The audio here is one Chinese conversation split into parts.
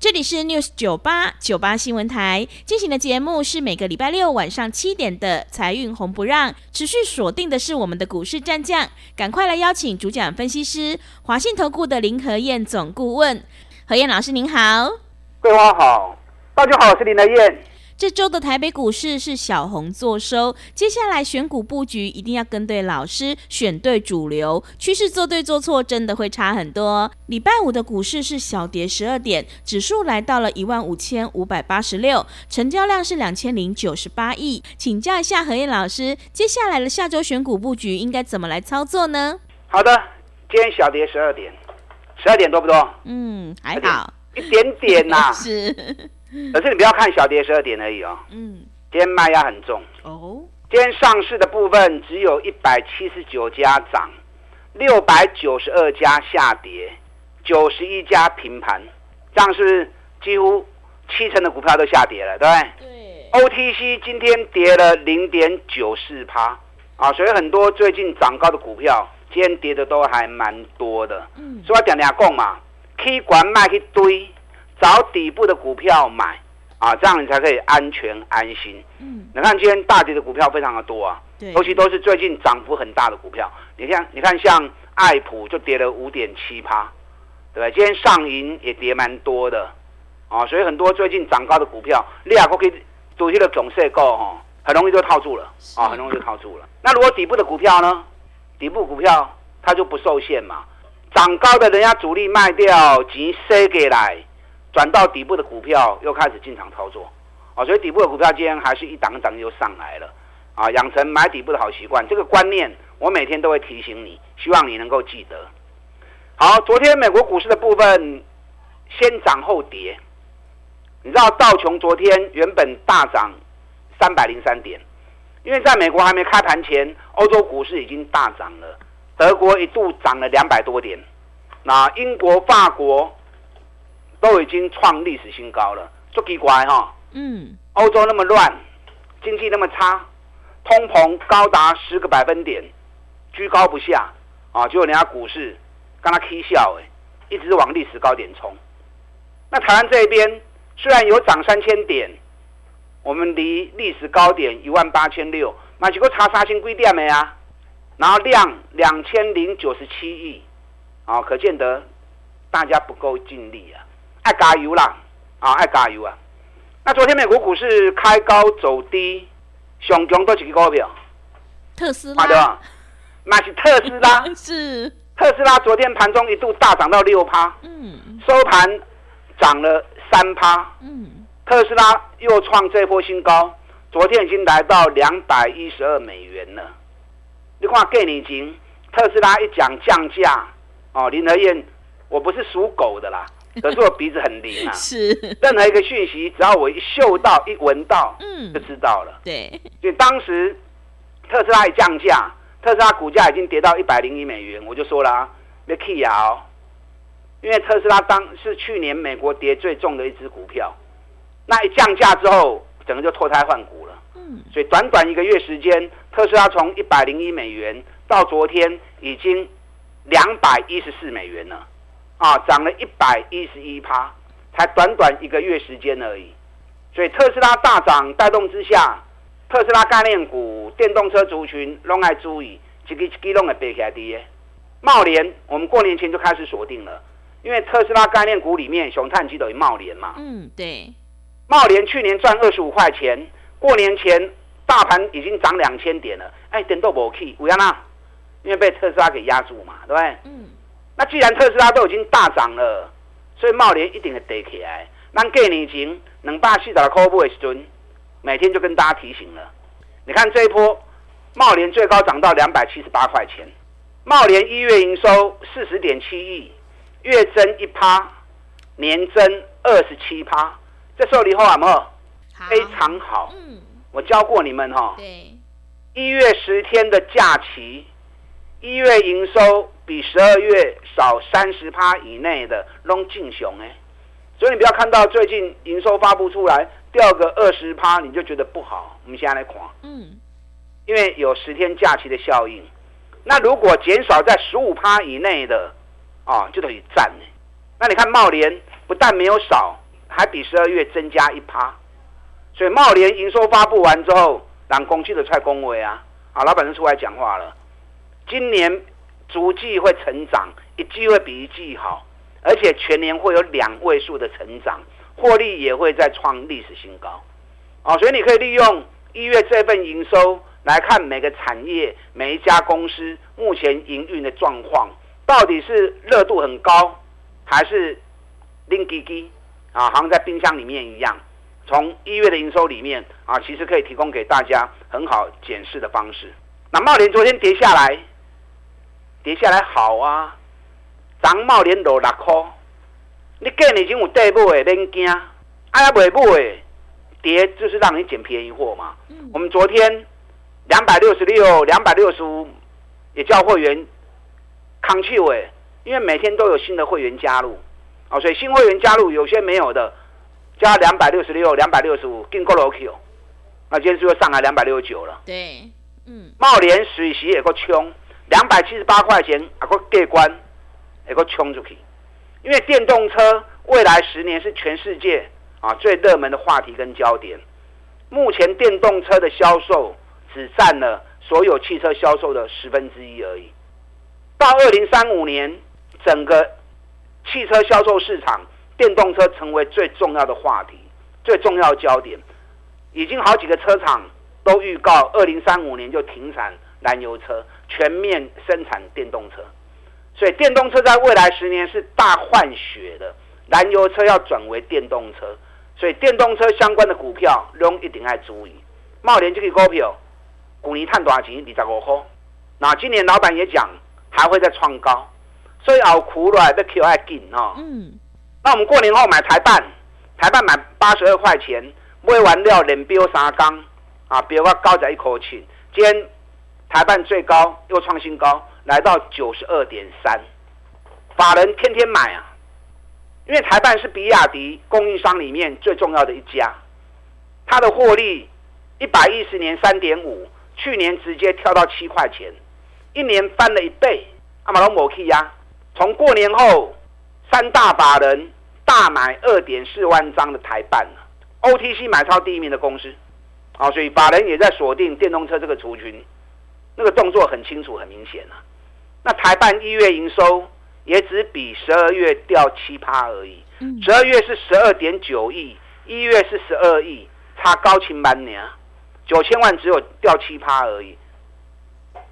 这里是 News 九八九八新闻台。进行的节目是每个礼拜六晚上七点的财运红不让，持续锁定的是我们的股市战将，赶快来邀请主讲分析师华信投顾的林和燕总顾问，何燕老师您好，桂花好，大家好，我是林和燕。这周的台北股市是小红做收，接下来选股布局一定要跟对老师，选对主流，趋势做对做错真的会差很多。礼拜五的股市是小跌十二点，指数来到了一万五千五百八十六，成交量是两千零九十八亿。请教一下何燕老师，接下来的下周选股布局应该怎么来操作呢？好的，今天小跌十二点，十二点多不多？嗯，还好，一点点呐。是。可是你不要看小跌十二点而已哦。嗯。今天卖压很重。哦。今天上市的部分只有一百七十九家涨，六百九十二家下跌，九十一家平盘，这样是几乎七成的股票都下跌了，对不对？对。OTC 今天跌了零点九四趴啊，所以很多最近涨高的股票，今天跌的都还蛮多的。嗯。所以我点点讲嘛，可管卖一堆。找底部的股票买啊，这样你才可以安全安心。嗯，你看今天大跌的股票非常的多啊，尤其都是最近涨幅很大的股票。你看，你看像爱普就跌了五点七趴，对不对？今天上银也跌蛮多的啊，所以很多最近涨高的股票，你也可以赌这个总设购哈，很容易就套住了啊，很容易就套住了。那如果底部的股票呢？底部股票它就不受限嘛，涨高的人家主力卖掉，钱塞给来。转到底部的股票又开始进场操作，啊，所以底部的股票今天还是一档档又上来了，啊，养成买底部的好习惯，这个观念我每天都会提醒你，希望你能够记得。好，昨天美国股市的部分先涨后跌，你知道道琼昨天原本大涨三百零三点，因为在美国还没开盘前，欧洲股市已经大涨了，德国一度涨了两百多点，那英国、法国。都已经创历史新高了，足奇怪哈。嗯。欧洲那么乱，经济那么差，通膨高达十个百分点，居高不下啊！结果人家股市刚他 K 笑哎，一直往历史高点冲。那台湾这边虽然有涨三千点，我们离历史高点一万八千六，那几个查杀新规点没啊？然后量两千零九十七亿，啊，可见得大家不够尽力啊。爱加油啦，啊，爱加油啊！那昨天美国股市开高走低，上强都几个股票？特斯拉对吧？那是特斯拉，是特斯拉。昨天盘中一度大涨到六趴，嗯，收盘涨了三趴，嗯，特斯拉又创这波新高，昨天已经来到两百一十二美元了。你看，给你钱，特斯拉一讲降价，哦，林和燕，我不是属狗的啦。可是我鼻子很灵啊，是。任何一个讯息，只要我一嗅到、一闻到，嗯，就知道了。对，所以当时特斯拉一降价，特斯拉股价已经跌到一百零一美元，我就说了啊，别 key 啊，因为特斯拉当是去年美国跌最重的一只股票，那一降价之后，整个就脱胎换骨了。嗯，所以短短一个月时间，特斯拉从一百零一美元到昨天已经两百一十四美元了。啊，涨了一百一十一趴，才短短一个月时间而已。所以特斯拉大涨带动之下，特斯拉概念股、电动车族群拢爱注意，一个一个拢会背起来的。茂联，我们过年前就开始锁定了，因为特斯拉概念股里面熊碳基等于茂联嘛。嗯，对。茂联去年赚二十五块钱，过年前大盘已经涨两千点了，哎，点都不去，为什么？因为被特斯拉给压住嘛，对不对？嗯。那既然特斯拉都已经大涨了，所以茂联一定会跌起来。那给你钱，能把四十块不为准，每天就跟大家提醒了。你看这一波，茂联最高涨到两百七十八块钱，茂联一月营收四十点七亿，月增一趴，年增二十七趴，这时候你好啊，么？非常好。嗯，我教过你们哈。对。一月十天的假期，一月营收比十二月少三十趴以内的拢进雄哎，所以你不要看到最近营收发布出来掉个二十趴，你就觉得不好。我们现在来看，嗯，因为有十天假期的效应，那如果减少在十五趴以内的，啊，就等于占呢。那你看茂联不但没有少，还比十二月增加一趴。所以茂联营收发布完之后，让公司的蔡公伟啊，啊，老板就出来讲话了。今年逐季会成长，一季会比一季好，而且全年会有两位数的成长，获利也会再创历史新高。啊，所以你可以利用一月这份营收来看每个产业、每一家公司目前营运的状况，到底是热度很高，还是零滴滴啊，好像在冰箱里面一样。从一月的营收里面啊，其实可以提供给大家很好检视的方式。那茂联昨天跌下来，跌下来好啊，涨茂连落六块，你见已经有底部的，恁惊？哎呀，尾部诶，跌就是让你捡便宜货嘛。我们昨天两百六十六、两百六十五也叫会员康气诶，因为每天都有新的会员加入啊，所以新会员加入有些没有的。加两百六十六、两百六十五，进过了 Q，那今天就上来两百六十九了。对，嗯。茂联水席也够冲，两百七十八块钱啊，个过关，也够冲出去。因为电动车未来十年是全世界啊最热门的话题跟焦点。目前电动车的销售只占了所有汽车销售的十分之一而已。到二零三五年，整个汽车销售市场。电动车成为最重要的话题，最重要焦点，已经好几个车厂都预告，二零三五年就停产燃油车，全面生产电动车。所以电动车在未来十年是大换血的，燃油车要转为电动车，所以电动车相关的股票拢一定要注意。茂联这个股票，股年探多少钱？二十五块。那今年老板也讲还会再创高，所以熬苦了要 Q 爱紧哦。嗯。那我们过年后买台办，台办买八十二块钱，买完料连标三缸，啊，标个高在一口气。今天台办最高又创新高，来到九十二点三，法人天天买啊，因为台办是比亚迪供应商里面最重要的一家，它的获利一百一十年三点五，去年直接跳到七块钱，一年翻了一倍。阿马龙摩 K 呀，从过年后三大法人。大买二点四万张的台办 o t c 买超第一名的公司，啊，所以法人也在锁定电动车这个族群，那个动作很清楚很明显啊。那台办一月营收也只比十二月掉七趴而已，十二月是十二点九亿，一月是十二亿，差高清半年，九千万只有掉七趴而已。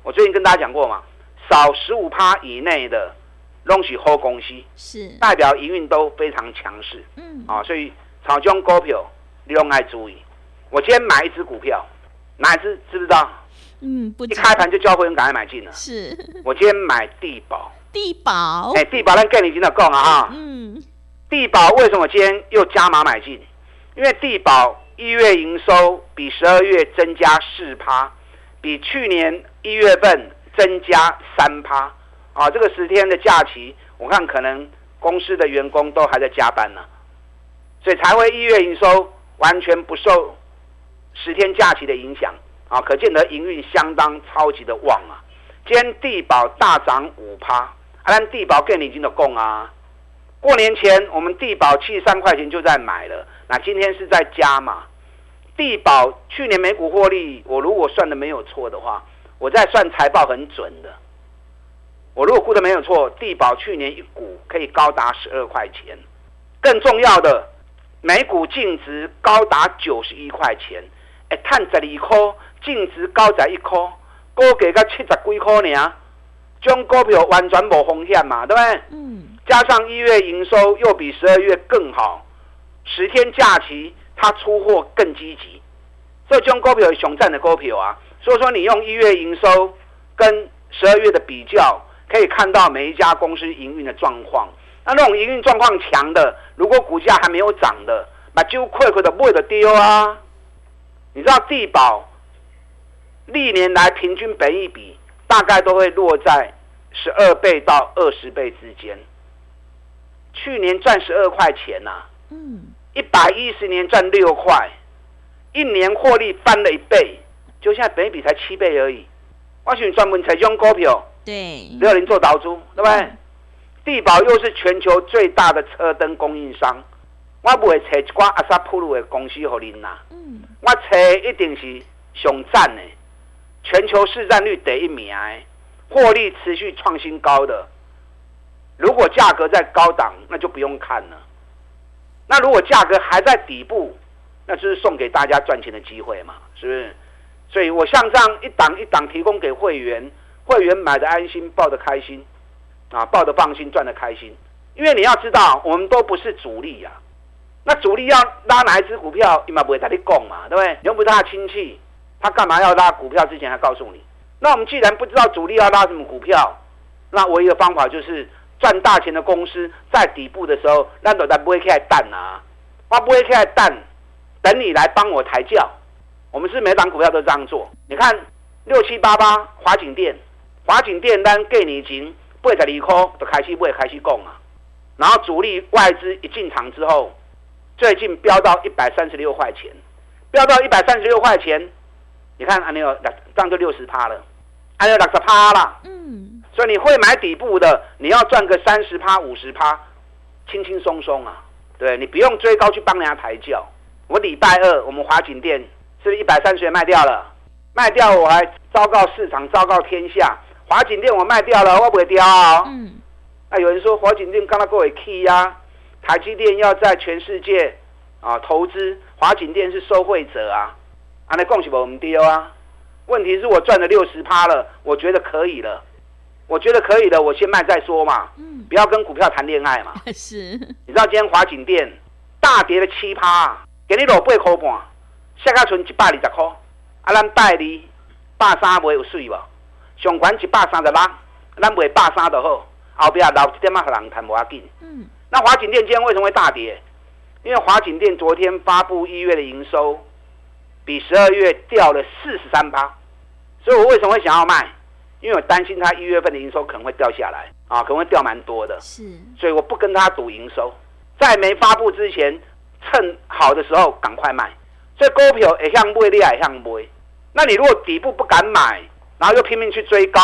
我最近跟大家讲过嘛，少十五趴以内的。拢是好公司，是代表营运都非常强势，嗯，啊，所以炒中股票你用爱注意。我今天买一只股票，哪一只知不知道？嗯，不。一开盘就叫会员赶快买进了。是。我今天买地保。地保。哎，地保，咱跟你今天讲啊哈。嗯。地保为什么今天又加码买进？因为地保一月营收比十二月增加四趴，比去年一月份增加三趴。啊，这个十天的假期，我看可能公司的员工都还在加班呢，所以才会一月营收完全不受十天假期的影响啊，可见得营运相当超级的旺啊。今天地保大涨五趴，按地保更已经的供啊。过年前我们地保七十三块钱就在买了，那今天是在加嘛？地保去年每股获利，我如果算的没有错的话，我在算财报很准的。我如果估的没有错，地保去年一股可以高达十二块钱，更重要的，每股净值高达九十一块钱，哎，碳十二块，净值高在一块，估计个七十几块呢，种股票完全无风险嘛，对不对？嗯。加上一月营收又比十二月更好，十天假期它出货更积极，所以种股票是熊赞的股票啊。所以说你用一月营收跟十二月的比较，可以看到每一家公司营运的状况。那那种营运状况强的，如果股价还没有涨的，那就快快的不会的丢啊！你知道地保历年来平均本益比大概都会落在十二倍到二十倍之间。去年赚十二块钱呐，嗯，一百一十年赚六块，一年获利翻了一倍，就现在本益比才七倍而已。我选专门采用股票，对，六零做导珠，对不对？地保又是全球最大的车灯供应商，我不会找一寡阿萨普鲁的公司给您拿。嗯，我找一定是上赞的，全球市占率得一名，获利持续创新高的。如果价格在高档，那就不用看了。那如果价格还在底部，那就是送给大家赚钱的机会嘛，是不是？所以我像这样一档一档提供给会员，会员买的安心，抱的开心。啊，抱得放心，赚得开心。因为你要知道，我们都不是主力呀。那主力要拉哪一只股票，你嘛不会跟你讲嘛，对不对？又不是他的亲戚，他干嘛要拉股票之前还告诉你？那我们既然不知道主力要拉什么股票，那唯一的方法就是赚大钱的公司在底部的时候，那都在不会开蛋啊，我不会开蛋，等你来帮我抬轿。我们是每档股票都这样做。你看六七八八华景店，华景店单给你金。八十二块就开始，会开始供啊。然后主力外资一进场之后，最近飙到一百三十六块钱，飙到一百三十六块钱，你看还没有涨就六十趴了，还有六十趴啦。嗯，所以你会买底部的，你要赚个三十趴、五十趴，轻轻松松啊。对你不用追高去帮人家抬轿。我礼拜二我们华景店是不是一百三十元卖掉了？卖掉我还昭告市场，昭告天下。华景店我卖掉了，我不会掉啊。嗯，那有人说华景店刚刚各位 key 呀，台积电要在全世界啊投资，华景店是受惠者啊，啊那恭喜我们丢啊。问题是我赚了六十趴了，我觉得可以了，我觉得可以了，我先卖再说嘛。嗯，不要跟股票谈恋爱嘛。是，你知道今天华景店大跌了七趴，给你落八块半，下个存一百二十块，啊，咱代理百三卖有水无？上悬一百三十六，咱卖百三就好，后边留一点仔互人谈无要紧。嗯，那华景店今天为什么会大跌？因为华景店昨天发布一月的营收，比十二月掉了四十三趴，所以我为什么会想要卖？因为我担心它一月份的营收可能会掉下来，啊，可能会掉蛮多的。是，所以我不跟他赌营收，在没发布之前，趁好的时候赶快卖。所以股票也向买，你也向买。那你如果底部不敢买？然后又拼命去追高，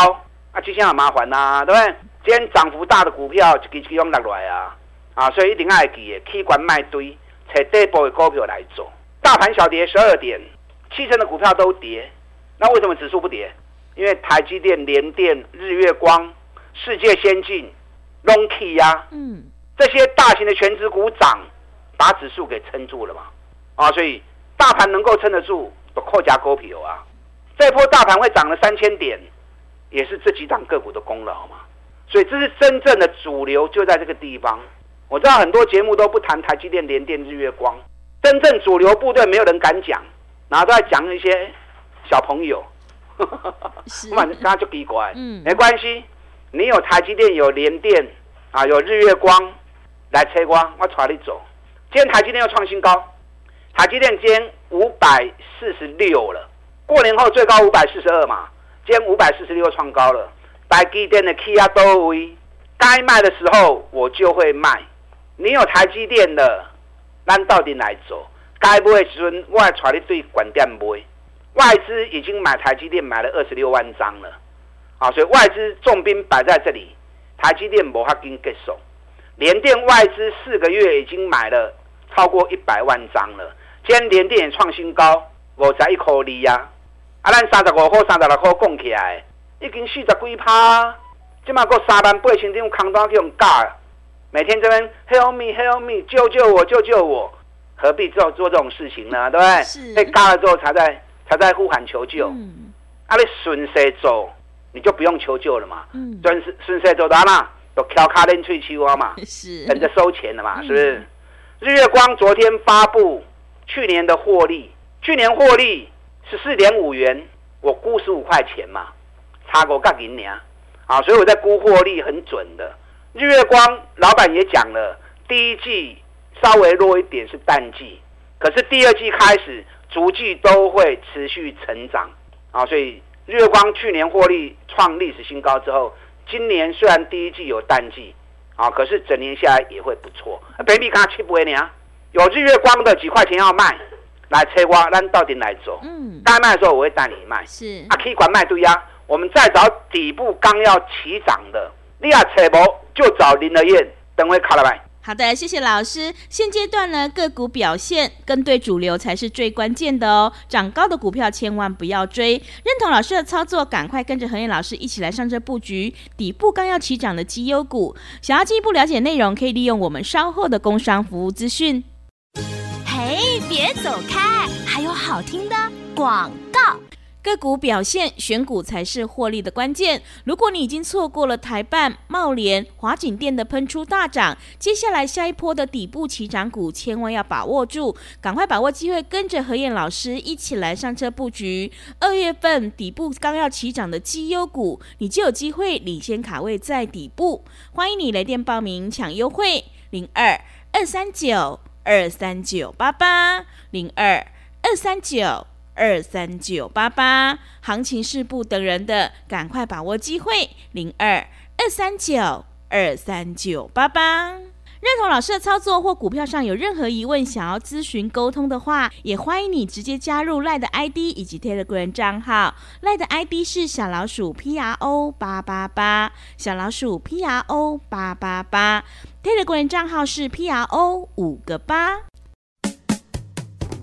啊，就像很麻烦呐，对不对？今天涨幅大的股票就给其中落来啊，啊，所以一定要记的，起管卖堆，找底部的股票来做。大盘小跌十二点，七成的股票都跌，那为什么指数不跌？因为台积电、联电、日月光、世界先进、呀，嗯，这些大型的全职股涨，把指数给撑住了嘛，啊，所以大盘能够撑得住，都靠加股票啊。这波大盘会涨了三千点，也是这几档个股的功劳嘛。所以这是真正的主流就在这个地方。我知道很多节目都不谈台积电、联电、日月光，真正主流部队没有人敢讲，然后都在讲一些小朋友。我反正刚刚就奇怪，嗯，没关系，你有台积电、有联电啊，有日月光来催光，我带你走。今天台积电又创新高，台积电今天五百四十六了。过年后最高五百四十二嘛，今天五百四十六创高了。台积电的 K 啊都位，该卖的时候我就会卖。你有台积电的，咱到底来做？该买的时阵，我还带你对管店买。外资已经买台积电买了二十六万张了，啊，所以外资重兵摆在这里。台积电无法跟结束，联电外资四个月已经买了超过一百万张了。今天联电也创新高，五十一颗厘呀。啊，咱三十五块、三十六块供起来，已经四十几趴，即马过三万八千张空单去用尬，每天这边 help me help me 救救我救救我，何必做做这种事情呢？对不对？被嘎了之后才在才在呼喊求救。嗯。啊，你顺势走，你就不用求救了嘛。嗯。顺势顺势走的嘛，都敲卡链吹气蛙嘛。是。等着收钱的嘛，是不是？日月光昨天发布去年的获利，去年获利。十四点五元，我估十五块钱嘛，差过杠银年啊，所以我在估获利很准的。日月光老板也讲了，第一季稍微弱一点是淡季，可是第二季开始逐季都会持续成长啊，所以日月光去年获利创历史新高之后，今年虽然第一季有淡季啊，可是整年下来也会不错。Baby 刚七不为你啊，有日月光的几块钱要卖，来车瓜，咱到底来走？嗯，该卖的时候我会带你卖，是啊，可以管卖对呀。我们再找底部刚要起涨的，你要扯无就找林德燕，等会卡了麦。好的，谢谢老师。现阶段呢，个股表现跟对主流才是最关键的哦。涨高的股票千万不要追。认同老师的操作，赶快跟着何燕老师一起来上车布局底部刚要起涨的绩优股。想要进一步了解内容，可以利用我们稍后的工商服务资讯。嘿，别走开，还有好听的广告。个股表现，选股才是获利的关键。如果你已经错过了台办、茂联、华景店的喷出大涨，接下来下一波的底部起涨股，千万要把握住，赶快把握机会，跟着何燕老师一起来上车布局。二月份底部刚要起涨的绩优股，你就有机会领先卡位在底部。欢迎你来电报名抢优惠，零二二三九二三九八八零二二三九。二三九八八，行情是不等人的，赶快把握机会。零二二三九二三九八八，认同老师的操作或股票上有任何疑问，想要咨询沟通的话，也欢迎你直接加入赖的 ID 以及 Telegram 账号。赖的 ID 是小老鼠 P R O 八八八，小老鼠 P R O 八八八，Telegram 账号是 P R O 五个八。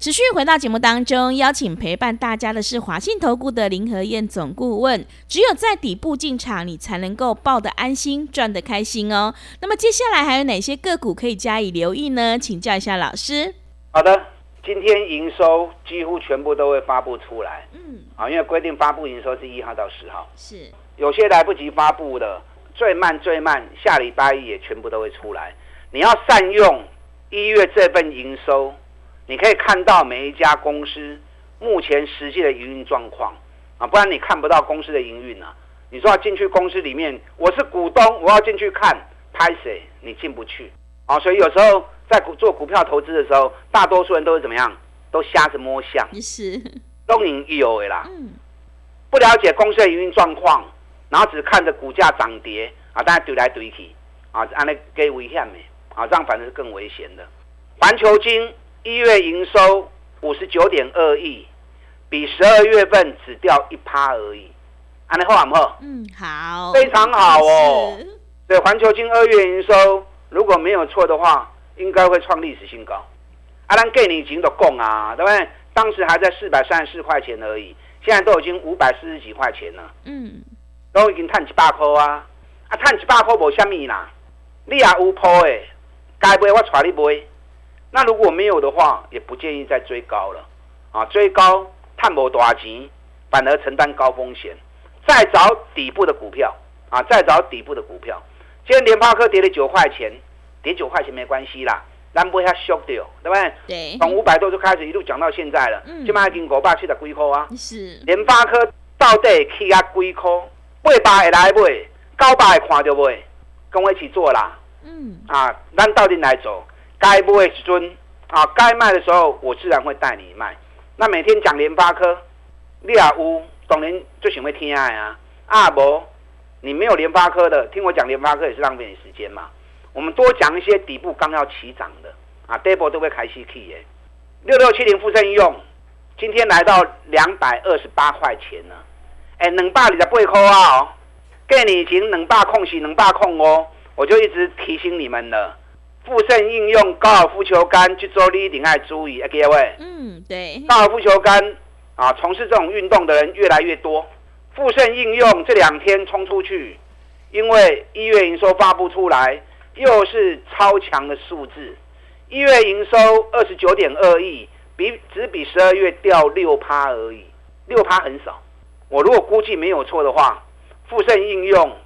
持续回到节目当中，邀请陪伴大家的是华信投顾的林和燕总顾问。只有在底部进场，你才能够抱得安心，赚得开心哦。那么接下来还有哪些个股可以加以留意呢？请教一下老师。好的，今天营收几乎全部都会发布出来。嗯，啊，因为规定发布营收是一号到十号，是有些来不及发布的，最慢最慢下礼拜一也全部都会出来。你要善用一月这份营收。你可以看到每一家公司目前实际的营运状况啊，不然你看不到公司的营运啊。你说要进去公司里面，我是股东，我要进去看，拍谁？你进不去啊。所以有时候在股做股票投资的时候，大多数人都是怎么样？都瞎子摸象，是都赢有的啦。嗯，不了解公司的营运状况，然后只看着股价涨跌啊，大家怼来怼去啊，按那给危险的啊，这样反正是更危险的。环球金。一月营收五十九点二亿，比十二月份只掉一趴而已。安利好唔好？嗯，好，非常好哦。对，环球金二月营收如果没有错的话，应该会创历史新高。阿兰给你已经都供啊，对不对？当时还在四百三十四块钱而已，现在都已经五百四十几块钱了。嗯，都已经探几百块啊！啊，探几百块无虾米啦，你也有铺的，该买我带你买。那如果没有的话，也不建议再追高了，啊，追高探不多钱，反而承担高风险。再找底部的股票，啊，再找底部的股票。今天联发科跌了九块钱，跌九块钱没关系啦，咱不会遐缩掉，对不对？对。从五百多就开始一路讲到现在了，嗯，起码已经五百七十几块啊。是。联发科到底起啊几块？八百会来买，九百会看到买，跟我一起做啦。嗯。啊，咱到底来做？该不会尊啊？该卖的时候，我自然会带你卖。那每天讲联发科，你也有懂人最喜欢听啊？啊不，你没有联发科的，听我讲联发科也是浪费你时间嘛。我们多讲一些底部刚要起涨的啊 d a b l e 都会开始起耶。六六七零富盛用，今天来到两百二十八块钱了。哎，两百二十八块啊！哦，给你已经两百空是两百空哦，我就一直提醒你们了。富盛应用高尔夫球杆去做你一定爱注意，各位。嗯，对。高尔夫球杆啊，从事这种运动的人越来越多。富盛应用这两天冲出去，因为一月营收发布出来，又是超强的数字。一月营收二十九点二亿，比只比十二月掉六趴而已，六趴很少。我如果估计没有错的话，富盛应用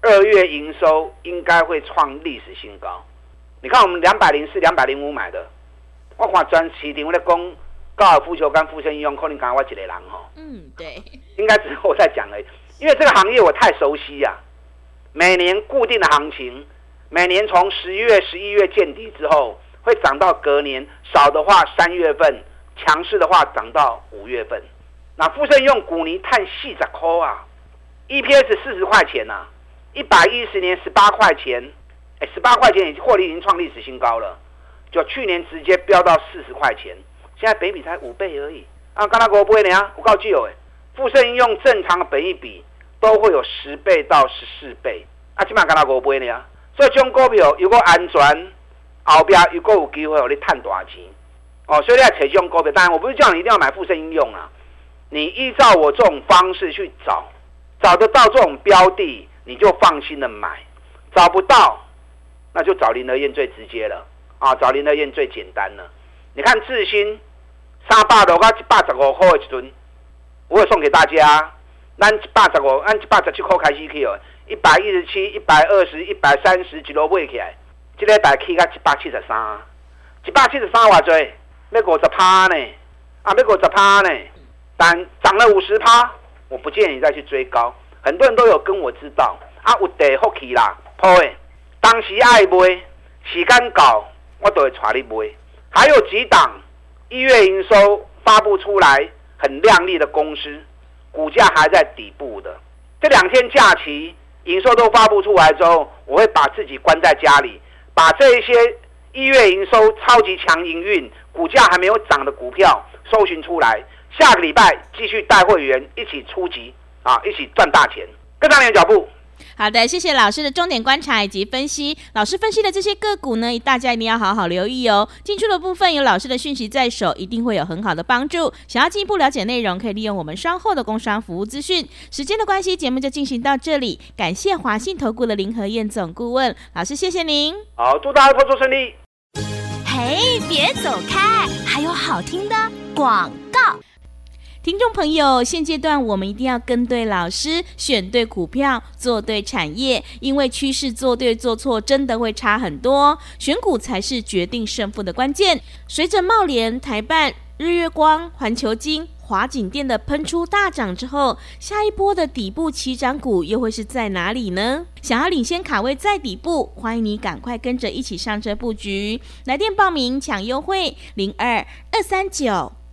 二月营收应该会创历史新高。你看我们两百零四、两百零五买的，我看专市场在讲高尔夫球跟富盛应用，可能刚我一个人哈。嗯，对，应该只是我在讲已，因为这个行业我太熟悉呀。每年固定的行情，每年从十一月、十一月见底之后，会涨到隔年，少的话三月份，强势的话涨到五月份。那富盛用股泥碳细十块啊，EPS 四十块钱呐，一百一十年十八块钱，十八块钱已经获利已经创历史新高了，就去年直接飙到四十块钱，现在北比才五倍而已啊！刚才给我不会呢，我告诉有哎，富盛应用正常的本益比。都会有十倍到十四倍，啊，起码干到五倍呢。所以这种股票如果安全，后边如果有机会，你赚大钱。哦，所以你要找这种股票。当然，我不是叫你一定要买富盛应用啊，你依照我这种方式去找，找得到这种标的，你就放心的买；找不到，那就找林德燕最直接了啊，找林德燕最简单了。你看智新三百多，块一百十五块一吨，我会送给大家。按一百十五，按一百十七块开始去哦，一百一十七、一百二十、一百三十一路买起来，这个大起到一百七十三，一百七十三偌多，要五十趴呢，啊，要五十趴呢，但涨了五十趴，我不建议再去追高。很多人都有跟我知道，啊，有地福气啦，破的，当时爱买，时间到，我都会带你买。还有几档一月营收发布出来很亮丽的公司。股价还在底部的，这两天假期营收都发布出来之后，我会把自己关在家里，把这一些一月营收超级强营运、股价还没有涨的股票搜寻出来，下个礼拜继续带会员一起出击啊，一起赚大钱，跟上你的脚步。好的，谢谢老师的重点观察以及分析。老师分析的这些个股呢，大家一定要好好留意哦。进出的部分有老师的讯息在手，一定会有很好的帮助。想要进一步了解内容，可以利用我们稍后的工商服务资讯。时间的关系，节目就进行到这里。感谢华信投顾的林和燕总顾问老师，谢谢您。好，祝大家操作顺利。嘿，别走开，还有好听的广告。听众朋友，现阶段我们一定要跟对老师，选对股票，做对产业，因为趋势做对做错真的会差很多。选股才是决定胜负的关键。随着茂联、台办、日月光、环球金、华景店的喷出大涨之后，下一波的底部起涨股又会是在哪里呢？想要领先卡位在底部，欢迎你赶快跟着一起上车布局。来电报名抢优惠，零二二三九。